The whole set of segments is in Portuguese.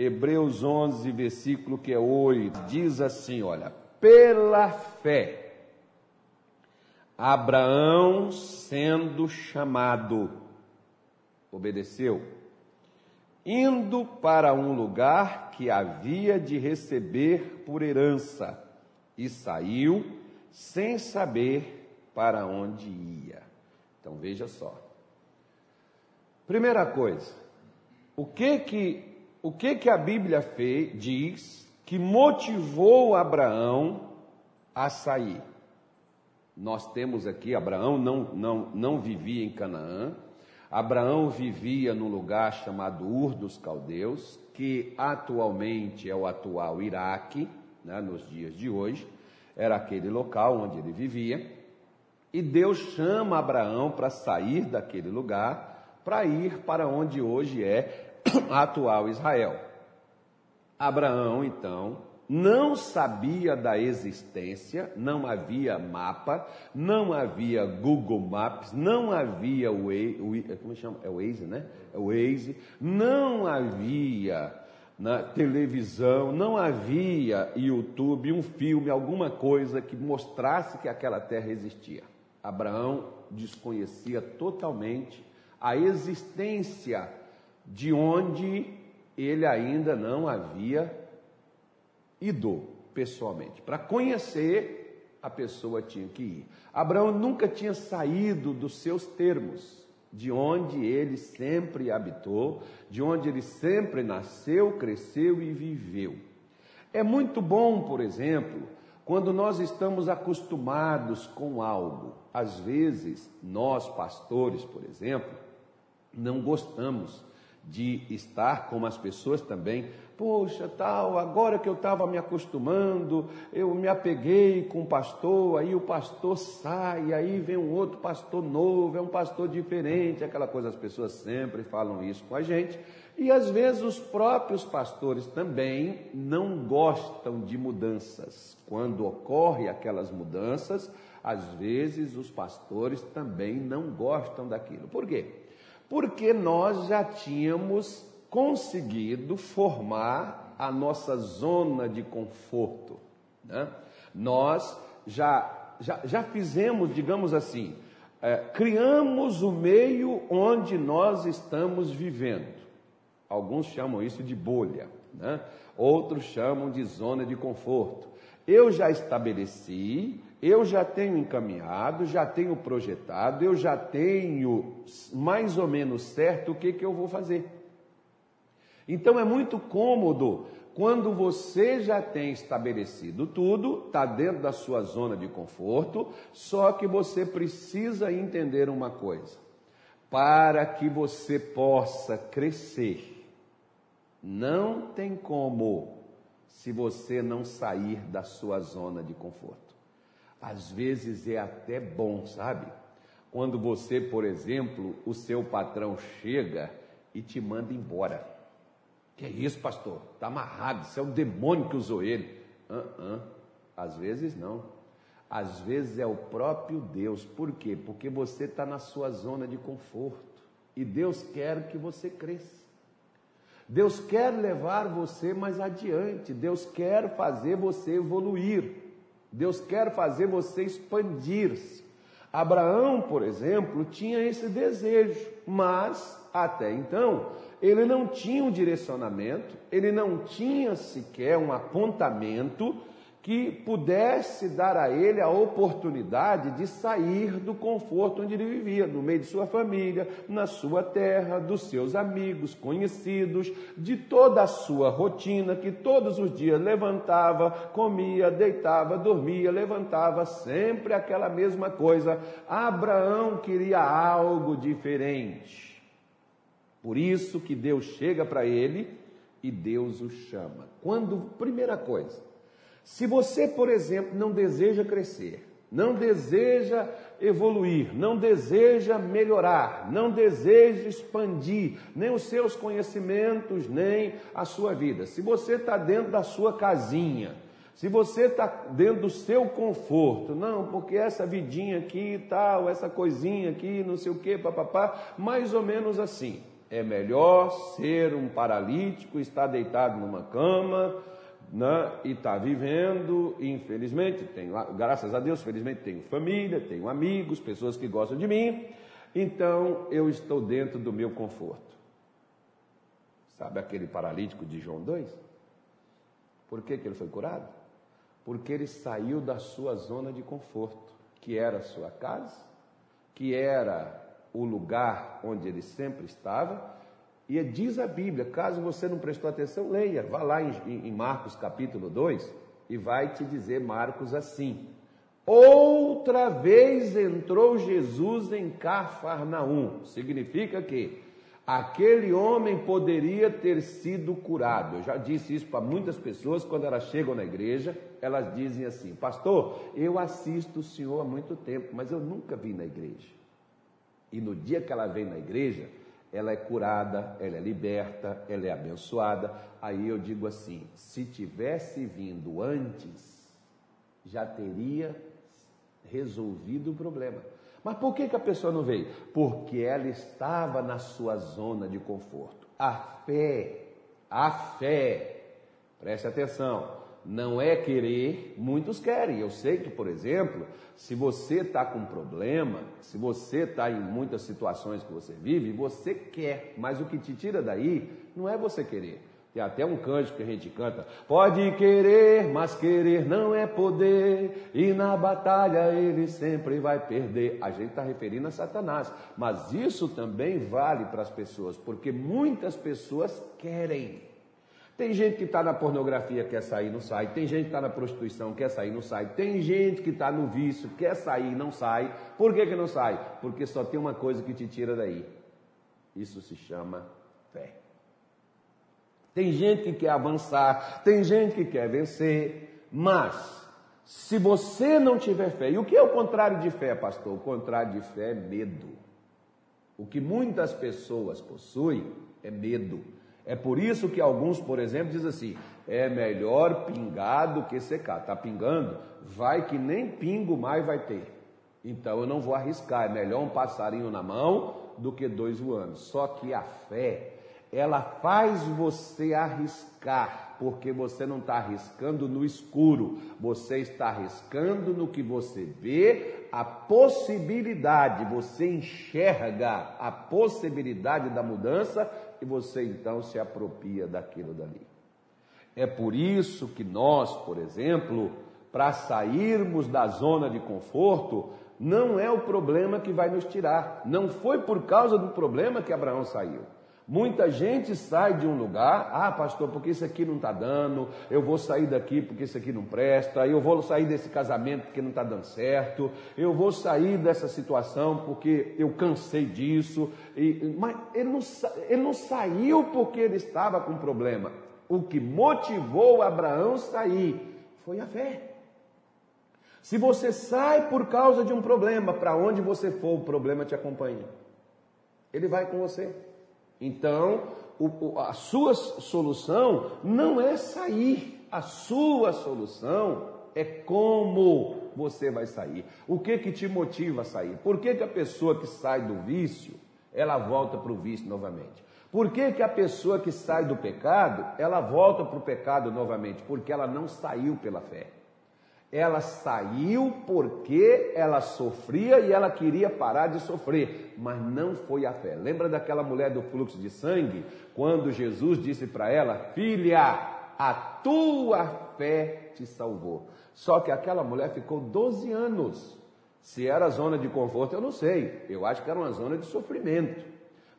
Hebreus 11, versículo que é 8, diz assim: olha, pela fé, Abraão sendo chamado, obedeceu, indo para um lugar que havia de receber por herança, e saiu sem saber para onde ia. Então veja só. Primeira coisa, o que que o que que a Bíblia fez, diz que motivou Abraão a sair? Nós temos aqui Abraão não não não vivia em Canaã. Abraão vivia num lugar chamado Ur dos Caldeus, que atualmente é o atual Iraque, né, nos dias de hoje. Era aquele local onde ele vivia. E Deus chama Abraão para sair daquele lugar, para ir para onde hoje é a atual Israel. Abraão, então, não sabia da existência, não havia mapa, não havia Google Maps, não havia o, como chama? É o Waze, né? É o Waze, não havia na televisão, não havia YouTube, um filme, alguma coisa que mostrasse que aquela terra existia. Abraão desconhecia totalmente a existência de onde ele ainda não havia ido pessoalmente. Para conhecer, a pessoa tinha que ir. Abraão nunca tinha saído dos seus termos, de onde ele sempre habitou, de onde ele sempre nasceu, cresceu e viveu. É muito bom, por exemplo, quando nós estamos acostumados com algo. Às vezes, nós pastores, por exemplo, não gostamos de estar como as pessoas também. Poxa, tal, agora que eu estava me acostumando, eu me apeguei com o pastor, aí o pastor sai, aí vem um outro pastor novo, é um pastor diferente, aquela coisa, as pessoas sempre falam isso com a gente. E às vezes os próprios pastores também não gostam de mudanças. Quando ocorrem aquelas mudanças, às vezes os pastores também não gostam daquilo. Por quê? Porque nós já tínhamos conseguido formar a nossa zona de conforto. Né? Nós já, já, já fizemos, digamos assim, é, criamos o meio onde nós estamos vivendo. Alguns chamam isso de bolha, né? outros chamam de zona de conforto. Eu já estabeleci eu já tenho encaminhado, já tenho projetado, eu já tenho mais ou menos certo o que, que eu vou fazer. Então é muito cômodo quando você já tem estabelecido tudo, está dentro da sua zona de conforto, só que você precisa entender uma coisa: para que você possa crescer, não tem como se você não sair da sua zona de conforto. Às vezes é até bom, sabe? Quando você, por exemplo, o seu patrão chega e te manda embora. Que é isso, pastor? Está amarrado, isso é o demônio que usou ele. Uh -uh. Às vezes não. Às vezes é o próprio Deus. Por quê? Porque você está na sua zona de conforto. E Deus quer que você cresça. Deus quer levar você mais adiante. Deus quer fazer você evoluir. Deus quer fazer você expandir-se. Abraão, por exemplo, tinha esse desejo, mas até então ele não tinha um direcionamento, ele não tinha sequer um apontamento que pudesse dar a ele a oportunidade de sair do conforto onde ele vivia, no meio de sua família, na sua terra, dos seus amigos, conhecidos, de toda a sua rotina, que todos os dias levantava, comia, deitava, dormia, levantava, sempre aquela mesma coisa. Abraão queria algo diferente. Por isso que Deus chega para ele e Deus o chama. Quando, primeira coisa, se você, por exemplo, não deseja crescer, não deseja evoluir, não deseja melhorar, não deseja expandir nem os seus conhecimentos, nem a sua vida, se você está dentro da sua casinha, se você está dentro do seu conforto, não, porque essa vidinha aqui e tal, essa coisinha aqui, não sei o que, papapá, mais ou menos assim. É melhor ser um paralítico, estar deitado numa cama né, e estar tá vivendo, infelizmente, tenho, graças a Deus, felizmente tenho família, tenho amigos, pessoas que gostam de mim, então eu estou dentro do meu conforto. Sabe aquele paralítico de João 2? Por que, que ele foi curado? Porque ele saiu da sua zona de conforto, que era a sua casa, que era o lugar onde ele sempre estava, e diz a Bíblia, caso você não prestou atenção, leia, vá lá em, em Marcos capítulo 2 e vai te dizer Marcos assim: Outra vez entrou Jesus em Cafarnaum. Significa que aquele homem poderia ter sido curado. Eu já disse isso para muitas pessoas quando elas chegam na igreja, elas dizem assim: Pastor, eu assisto o senhor há muito tempo, mas eu nunca vi na igreja. E no dia que ela vem na igreja, ela é curada, ela é liberta, ela é abençoada. Aí eu digo assim: se tivesse vindo antes, já teria resolvido o problema. Mas por que, que a pessoa não veio? Porque ela estava na sua zona de conforto. A fé, a fé, preste atenção, não é querer, muitos querem. Eu sei que, por exemplo, se você está com problema, se você está em muitas situações que você vive, você quer, mas o que te tira daí não é você querer. Tem até um cântico que a gente canta: Pode querer, mas querer não é poder, e na batalha ele sempre vai perder. A gente está referindo a Satanás, mas isso também vale para as pessoas, porque muitas pessoas querem. Tem gente que está na pornografia, quer sair, não sai. Tem gente que está na prostituição, quer sair, não sai. Tem gente que está no vício, quer sair, não sai. Por que, que não sai? Porque só tem uma coisa que te tira daí. Isso se chama fé. Tem gente que quer avançar, tem gente que quer vencer, mas se você não tiver fé, e o que é o contrário de fé, pastor? O contrário de fé é medo. O que muitas pessoas possuem é medo. É por isso que alguns, por exemplo, dizem assim: é melhor pingar do que secar. Está pingando? Vai que nem pingo mais vai ter. Então eu não vou arriscar. É melhor um passarinho na mão do que dois voando. Só que a fé, ela faz você arriscar, porque você não está arriscando no escuro, você está arriscando no que você vê, a possibilidade, você enxerga a possibilidade da mudança e você então se apropria daquilo dali. É por isso que nós, por exemplo, para sairmos da zona de conforto, não é o problema que vai nos tirar. Não foi por causa do problema que Abraão saiu. Muita gente sai de um lugar, ah, pastor, porque isso aqui não está dando, eu vou sair daqui porque isso aqui não presta, eu vou sair desse casamento porque não está dando certo, eu vou sair dessa situação porque eu cansei disso. E, mas ele não, ele não saiu porque ele estava com problema. O que motivou Abraão sair foi a fé. Se você sai por causa de um problema, para onde você for, o problema te acompanha. Ele vai com você. Então, o, a sua solução não é sair, a sua solução é como você vai sair. O que que te motiva a sair? Por que, que a pessoa que sai do vício, ela volta para o vício novamente? Por que, que a pessoa que sai do pecado, ela volta para o pecado novamente? Porque ela não saiu pela fé. Ela saiu porque ela sofria e ela queria parar de sofrer, mas não foi a fé. Lembra daquela mulher do fluxo de sangue? Quando Jesus disse para ela: Filha, a tua fé te salvou. Só que aquela mulher ficou 12 anos. Se era zona de conforto, eu não sei. Eu acho que era uma zona de sofrimento.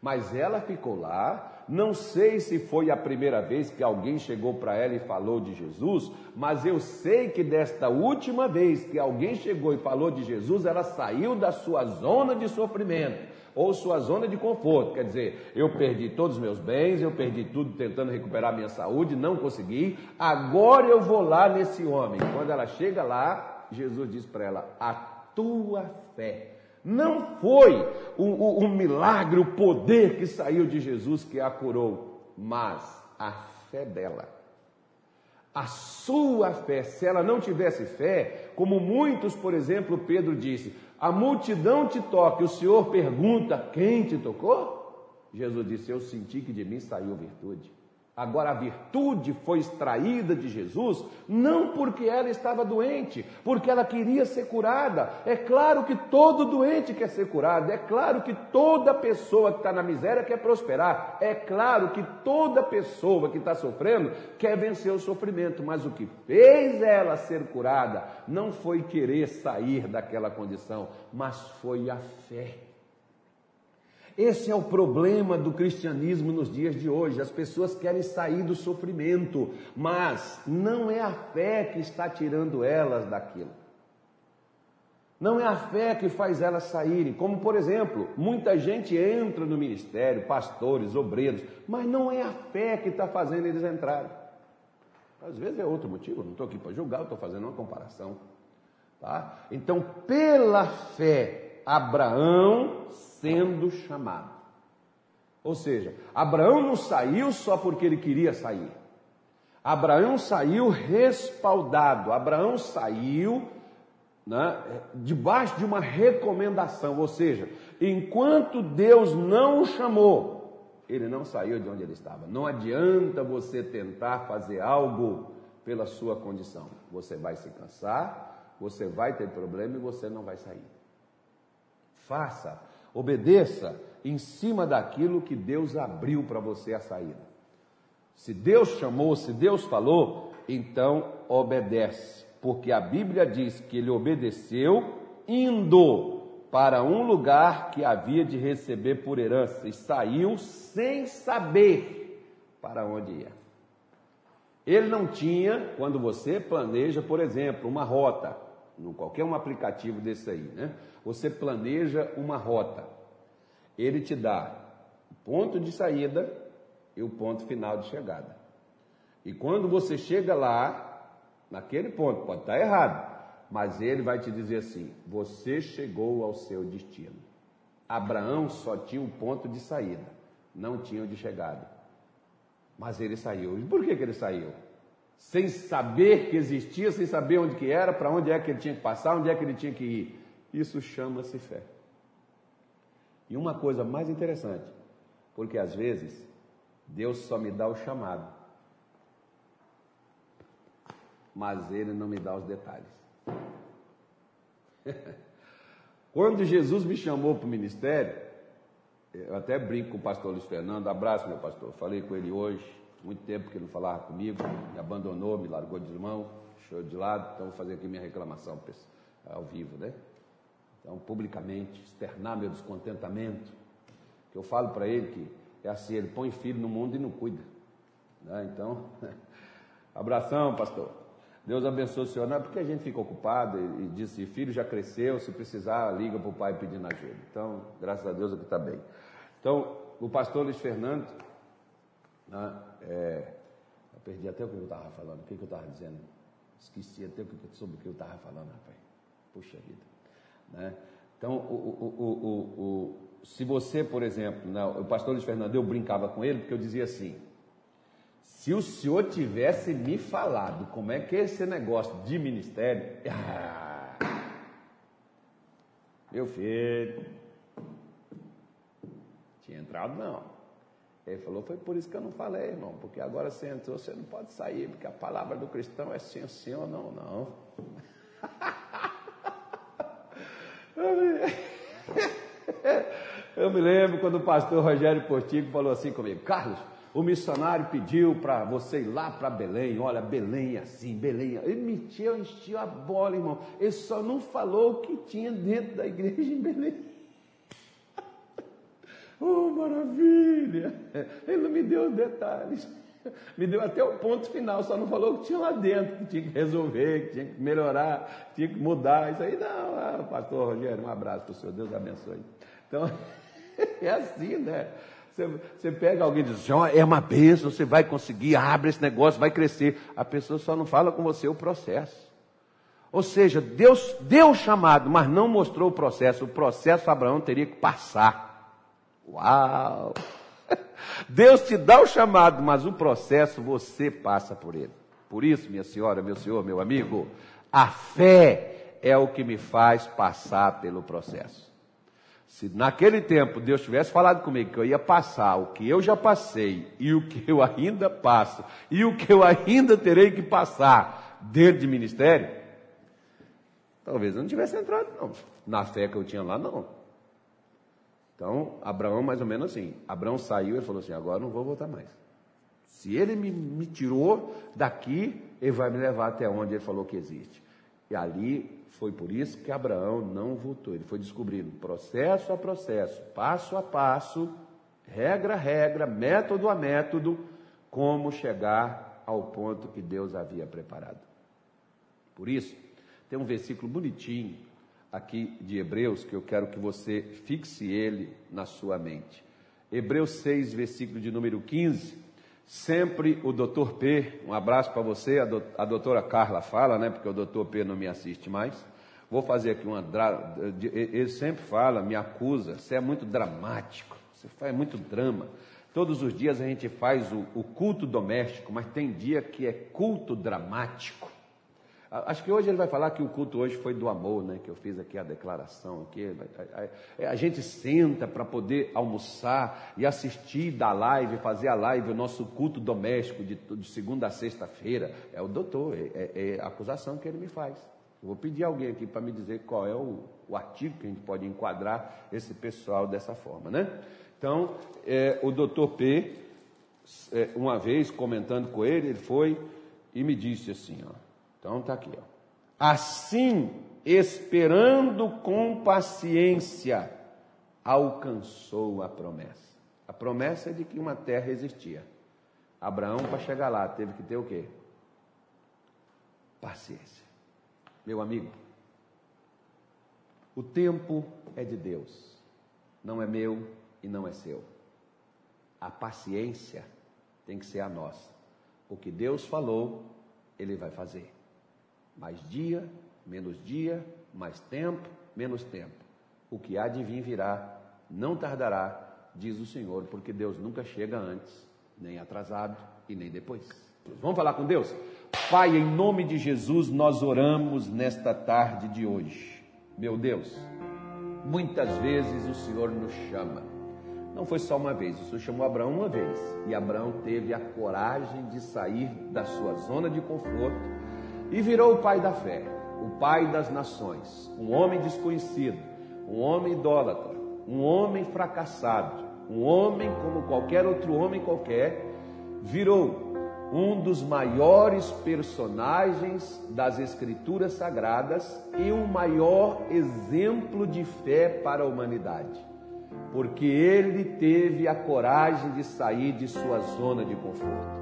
Mas ela ficou lá, não sei se foi a primeira vez que alguém chegou para ela e falou de Jesus, mas eu sei que desta última vez que alguém chegou e falou de Jesus, ela saiu da sua zona de sofrimento ou sua zona de conforto. Quer dizer, eu perdi todos os meus bens, eu perdi tudo tentando recuperar minha saúde, não consegui. Agora eu vou lá nesse homem. Quando ela chega lá, Jesus diz para ela: A tua fé não foi o, o, o milagre, o poder que saiu de Jesus que a curou, mas a fé dela. A sua fé, se ela não tivesse fé, como muitos, por exemplo, Pedro disse, a multidão te toca, e o Senhor pergunta: quem te tocou? Jesus disse: Eu senti que de mim saiu virtude. Agora, a virtude foi extraída de Jesus não porque ela estava doente, porque ela queria ser curada. É claro que todo doente quer ser curado, é claro que toda pessoa que está na miséria quer prosperar, é claro que toda pessoa que está sofrendo quer vencer o sofrimento, mas o que fez ela ser curada não foi querer sair daquela condição, mas foi a fé. Esse é o problema do cristianismo nos dias de hoje. As pessoas querem sair do sofrimento, mas não é a fé que está tirando elas daquilo. Não é a fé que faz elas saírem. Como, por exemplo, muita gente entra no ministério, pastores, obreiros, mas não é a fé que está fazendo eles entrarem. Às vezes é outro motivo, não estou aqui para julgar, estou fazendo uma comparação. Tá? Então, pela fé, Abraão sendo chamado. Ou seja, Abraão não saiu só porque ele queria sair. Abraão saiu respaldado. Abraão saiu né, debaixo de uma recomendação. Ou seja, enquanto Deus não o chamou, ele não saiu de onde ele estava. Não adianta você tentar fazer algo pela sua condição. Você vai se cansar, você vai ter problema e você não vai sair. Faça Obedeça em cima daquilo que Deus abriu para você a saída. Se Deus chamou, se Deus falou, então obedece, porque a Bíblia diz que ele obedeceu indo para um lugar que havia de receber por herança e saiu sem saber para onde ia. Ele não tinha, quando você planeja, por exemplo, uma rota, no qualquer um aplicativo desse aí, né? Você planeja uma rota. Ele te dá o ponto de saída e o ponto final de chegada. E quando você chega lá, naquele ponto, pode estar errado, mas ele vai te dizer assim: você chegou ao seu destino. Abraão só tinha um ponto de saída, não tinha o de chegada. Mas ele saiu. E por que, que ele saiu? Sem saber que existia, sem saber onde que era, para onde é que ele tinha que passar, onde é que ele tinha que ir. Isso chama-se fé. E uma coisa mais interessante, porque às vezes Deus só me dá o chamado, mas Ele não me dá os detalhes. Quando Jesus me chamou para o ministério, eu até brinco com o pastor Luiz Fernando, abraço meu pastor, falei com ele hoje, muito tempo que ele não falava comigo, me abandonou, me largou de mão, deixou de lado, então vou fazer aqui minha reclamação ao vivo, né? Então, publicamente, externar meu descontentamento, que eu falo para ele que é assim, ele põe filho no mundo e não cuida. Né? Então, abração, pastor. Deus abençoe o senhor. Não é porque a gente fica ocupado e, e disse, filho já cresceu, se precisar, liga para o pai pedindo ajuda. Então, graças a Deus aqui está bem. Então, o pastor Luiz Fernando, né, é, eu perdi até o que eu estava falando, o que, eu estava dizendo. Esqueci até sobre o que eu estava falando, rapaz. Puxa vida. Né? Então, o, o, o, se você, por exemplo, né, o pastor Luiz Fernando, eu brincava com ele, porque eu dizia assim: se o senhor tivesse me falado como é que é esse negócio de ministério, meu filho, tinha entrado não. Ele falou, foi por isso que eu não falei, irmão, porque agora você entrou, você não pode sair, porque a palavra do cristão é sim, sim ou não, não. Eu me lembro quando o pastor Rogério Portigo falou assim comigo, Carlos, o missionário pediu para você ir lá para Belém, olha, Belém é assim, Belém. É- ele metiu, encheu a bola, irmão. Ele só não falou o que tinha dentro da igreja em Belém. Oh, maravilha! Ele não me deu os detalhes. Me deu até o ponto final, só não falou o que tinha lá dentro, que tinha que resolver, que tinha que melhorar, que tinha que mudar. Isso aí não, ah, pastor Rogério, um abraço para o senhor, Deus abençoe. Então, é assim, né? Você, você pega alguém e diz oh, é uma bênção, você vai conseguir, abre esse negócio, vai crescer. A pessoa só não fala com você o processo. Ou seja, Deus deu o chamado, mas não mostrou o processo. O processo Abraão teria que passar. Uau! Deus te dá o chamado, mas o processo você passa por ele. Por isso, minha senhora, meu senhor, meu amigo, a fé é o que me faz passar pelo processo. Se naquele tempo Deus tivesse falado comigo que eu ia passar o que eu já passei e o que eu ainda passo e o que eu ainda terei que passar dentro de ministério, talvez eu não tivesse entrado não, na fé que eu tinha lá não. Então, Abraão mais ou menos assim, Abraão saiu e falou assim, agora não vou voltar mais. Se ele me, me tirou daqui, ele vai me levar até onde ele falou que existe. E ali foi por isso que Abraão não voltou. Ele foi descobrindo processo a processo, passo a passo, regra a regra, método a método, como chegar ao ponto que Deus havia preparado. Por isso, tem um versículo bonitinho aqui de Hebreus que eu quero que você fixe ele na sua mente. Hebreus 6, versículo de número 15 Sempre o doutor P, um abraço para você, a, do, a doutora Carla fala, né? Porque o doutor P não me assiste mais. Vou fazer aqui uma. Ele sempre fala, me acusa, você é muito dramático, você faz muito drama. Todos os dias a gente faz o, o culto doméstico, mas tem dia que é culto dramático. Acho que hoje ele vai falar que o culto hoje foi do amor, né? Que eu fiz aqui a declaração. Aqui. A, gente senta para poder almoçar e assistir da live, fazer a live, o nosso culto doméstico de, de segunda a sexta-feira. É o doutor, é, é, é, a acusação que ele me faz. Eu vou pedir alguém aqui para me dizer qual é o, o, artigo que a gente pode enquadrar esse pessoal dessa forma, né? Então, é, o doutor P, é, uma vez comentando com ele, ele foi e me disse assim, ó. Então está aqui, ó. Assim, esperando com paciência, alcançou a promessa. A promessa é de que uma terra existia. Abraão, para chegar lá, teve que ter o quê? Paciência. Meu amigo, o tempo é de Deus, não é meu e não é seu. A paciência tem que ser a nossa. O que Deus falou, Ele vai fazer. Mais dia, menos dia, mais tempo, menos tempo. O que há de vir virá, não tardará, diz o Senhor, porque Deus nunca chega antes, nem atrasado e nem depois. Vamos falar com Deus? Pai, em nome de Jesus, nós oramos nesta tarde de hoje. Meu Deus, muitas vezes o Senhor nos chama. Não foi só uma vez, o Senhor chamou Abraão uma vez. E Abraão teve a coragem de sair da sua zona de conforto e virou o pai da fé, o pai das nações, um homem desconhecido, um homem idólatra, um homem fracassado, um homem como qualquer outro homem qualquer, virou um dos maiores personagens das Escrituras Sagradas e o maior exemplo de fé para a humanidade, porque ele teve a coragem de sair de sua zona de conforto.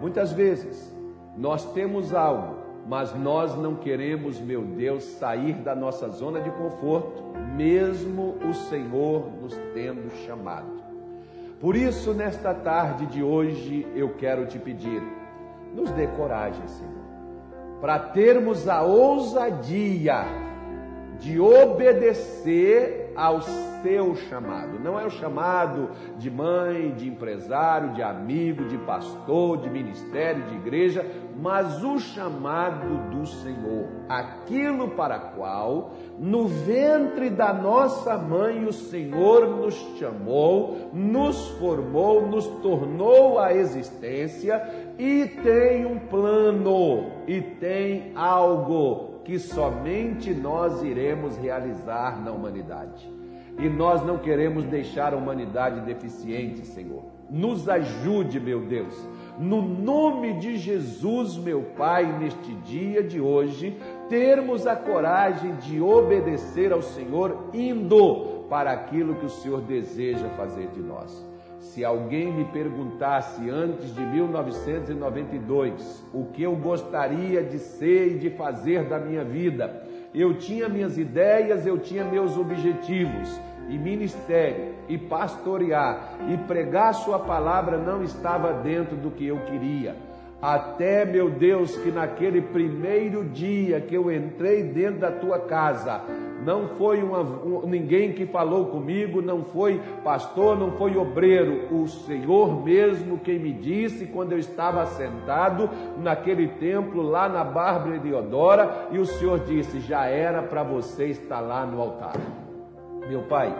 Muitas vezes nós temos algo mas nós não queremos, meu Deus, sair da nossa zona de conforto, mesmo o Senhor nos tendo chamado. Por isso, nesta tarde de hoje, eu quero te pedir, nos dê coragem, Senhor, para termos a ousadia de obedecer ao seu chamado. Não é o chamado de mãe, de empresário, de amigo, de pastor, de ministério, de igreja, mas o chamado do Senhor, aquilo para qual no ventre da nossa mãe o Senhor nos chamou, nos formou, nos tornou a existência e tem um plano e tem algo que somente nós iremos realizar na humanidade. E nós não queremos deixar a humanidade deficiente, Senhor. Nos ajude, meu Deus. No nome de Jesus, meu Pai, neste dia de hoje, termos a coragem de obedecer ao Senhor, indo para aquilo que o Senhor deseja fazer de nós. Se alguém me perguntasse antes de 1992 o que eu gostaria de ser e de fazer da minha vida, eu tinha minhas ideias, eu tinha meus objetivos e ministério e pastorear e pregar Sua palavra não estava dentro do que eu queria. Até, meu Deus, que naquele primeiro dia que eu entrei dentro da tua casa, não foi uma, um, ninguém que falou comigo, não foi pastor, não foi obreiro, o Senhor mesmo quem me disse quando eu estava sentado naquele templo lá na Bárbara de Odora, e o Senhor disse: já era para você estar lá no altar. Meu Pai,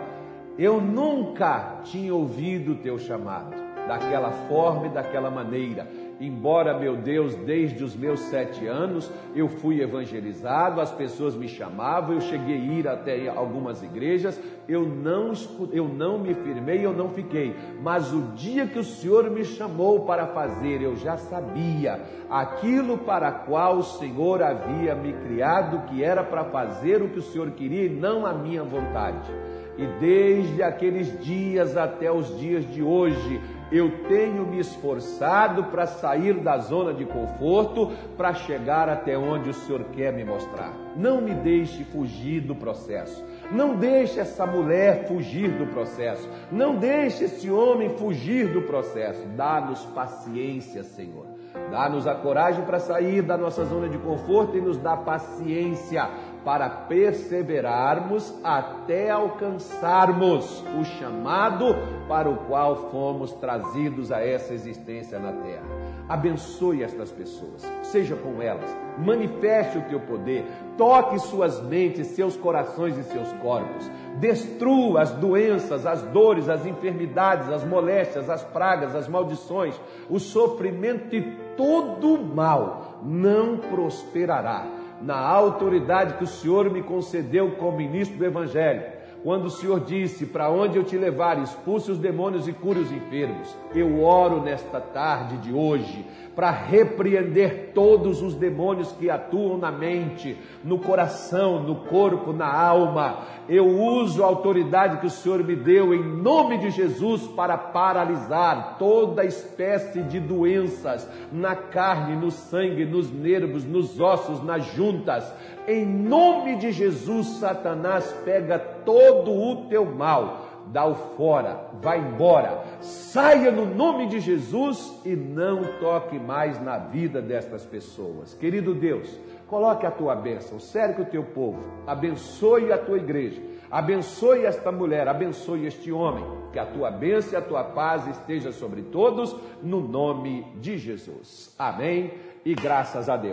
Eu nunca tinha ouvido o teu chamado, daquela forma e daquela maneira embora, meu Deus, desde os meus sete anos eu fui evangelizado, as pessoas me chamavam, eu cheguei a ir até algumas igrejas, eu não, eu não me firmei, eu não fiquei. Mas o dia que o Senhor me chamou para fazer, eu já sabia aquilo para qual o Senhor havia me criado, que era para fazer o que o Senhor queria e não a minha vontade. E desde aqueles dias até os dias de hoje, eu tenho me esforçado para sair da zona de conforto, para chegar até onde o Senhor quer me mostrar. Não me deixe fugir do processo. Não deixe essa mulher fugir do processo. Não deixe esse homem fugir do processo. Dá-nos paciência, Senhor. Dá-nos a coragem para sair da nossa zona de conforto e nos dá paciência para perseverarmos até alcançarmos o chamado para o qual fomos trazidos a essa existência na terra. Abençoe estas pessoas, seja com elas, manifeste o teu poder, toque suas mentes, seus corações e seus corpos, destrua as doenças, as dores, as enfermidades, as moléstias, as pragas, as maldições, o sofrimento e todo mal não prosperará na autoridade que o Senhor me concedeu como ministro do Evangelho quando o Senhor disse: Para onde eu te levar, expulse os demônios e cure os enfermos. Eu oro nesta tarde de hoje para repreender todos os demônios que atuam na mente, no coração, no corpo, na alma. Eu uso a autoridade que o Senhor me deu em nome de Jesus para paralisar toda espécie de doenças na carne, no sangue, nos nervos, nos ossos, nas juntas em nome de Jesus, Satanás pega todo o teu mal, dá-o fora, vai embora, saia no nome de Jesus e não toque mais na vida destas pessoas. Querido Deus, coloque a tua bênção, cerque o teu povo, abençoe a tua igreja, abençoe esta mulher, abençoe este homem, que a tua bênção e a tua paz esteja sobre todos, no nome de Jesus. Amém e graças a Deus.